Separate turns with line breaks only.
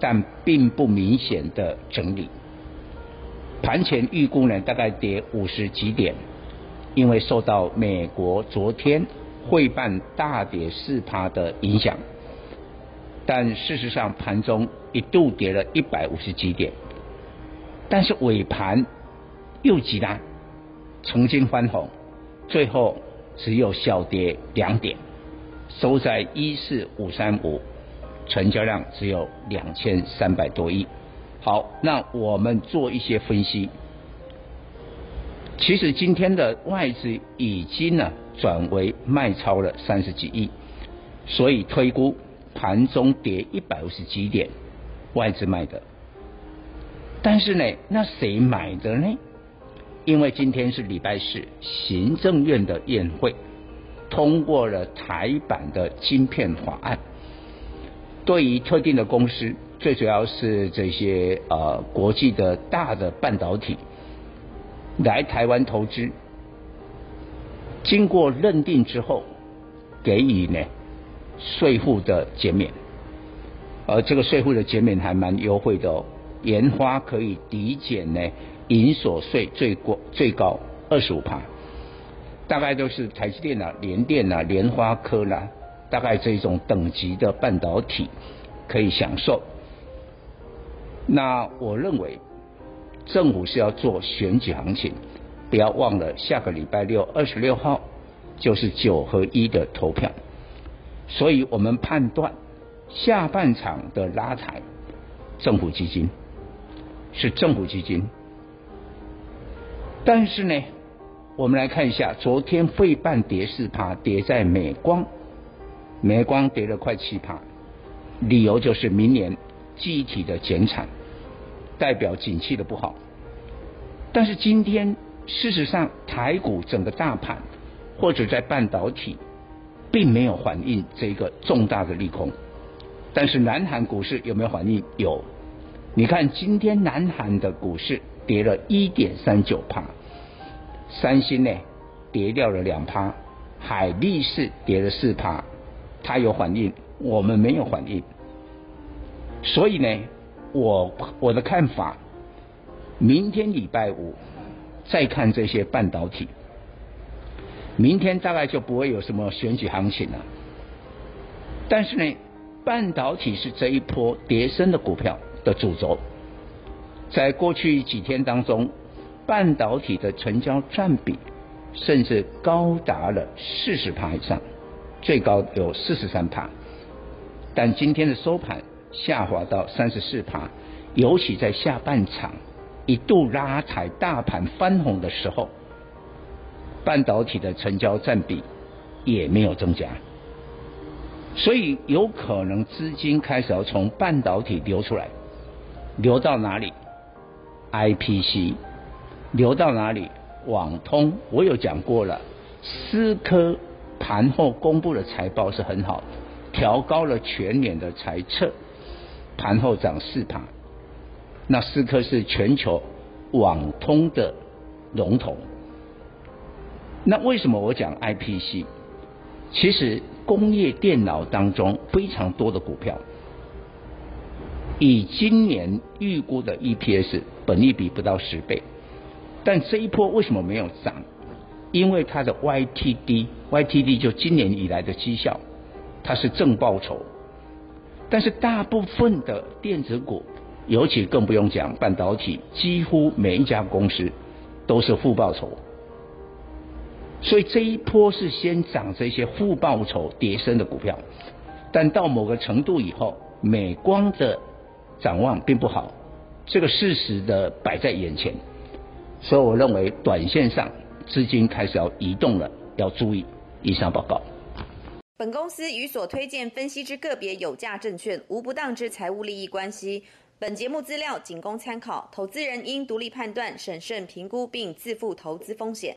但并不明显的整理。盘前预估呢，大概跌五十几点，因为受到美国昨天汇办大跌四趴的影响。但事实上，盘中一度跌了一百五十几点，但是尾盘又急拉。曾经翻红，最后只有小跌两点，收在一四五三五，成交量只有两千三百多亿。好，那我们做一些分析。其实今天的外资已经呢转为卖超了三十几亿，所以推估盘中跌一百五十几点，外资卖的。但是呢，那谁买的呢？因为今天是礼拜四，行政院的宴会通过了台版的晶片法案，对于特定的公司，最主要是这些呃国际的大的半导体来台湾投资，经过认定之后，给予呢税负的减免，而这个税负的减免还蛮优惠的哦，研发可以抵减呢。营所税最高最高二十五趴，大概都是台积电啊、联电啊、联发科啦、大概这种等级的半导体可以享受。那我认为政府是要做选举行情，不要忘了下个礼拜六二十六号就是九合一的投票，所以我们判断下半场的拉抬，政府基金是政府基金。但是呢，我们来看一下，昨天费半跌四趴，跌在美光，美光跌了快七趴，理由就是明年记忆体的减产，代表景气的不好。但是今天事实上台股整个大盘或者在半导体，并没有反映这个重大的利空。但是南韩股市有没有反应？有，你看今天南韩的股市。跌了一点三九趴，三星呢跌掉了两趴，海力士跌了四趴，它有反应，我们没有反应，所以呢，我我的看法，明天礼拜五再看这些半导体，明天大概就不会有什么选举行情了，但是呢，半导体是这一波跌升的股票的主轴。在过去几天当中，半导体的成交占比甚至高达了四十趴以上，最高有四十三趴。但今天的收盘下滑到三十四趴，尤其在下半场一度拉抬大盘翻红的时候，半导体的成交占比也没有增加，所以有可能资金开始要从半导体流出来，流到哪里？IPC 流到哪里？网通我有讲过了，思科盘后公布的财报是很好，调高了全年的财测，盘后涨四盘。那思科是全球网通的龙头。那为什么我讲 IPC？其实工业电脑当中非常多的股票。以今年预估的 EPS 本利比不到十倍，但这一波为什么没有涨？因为它的 YTD，YTD 就今年以来的绩效，它是正报酬。但是大部分的电子股尤其更不用讲半导体，几乎每一家公司都是负报酬。所以这一波是先涨这些负报酬跌升的股票，但到某个程度以后，美光的展望并不好，这个事实的摆在眼前，所以我认为短线上资金开始要移动了，要注意。以上报告。
本公司与所推荐分析之个别有价证券无不当之财务利益关系。本节目资料仅供参考，投资人应独立判断、审慎评估并自负投资风险。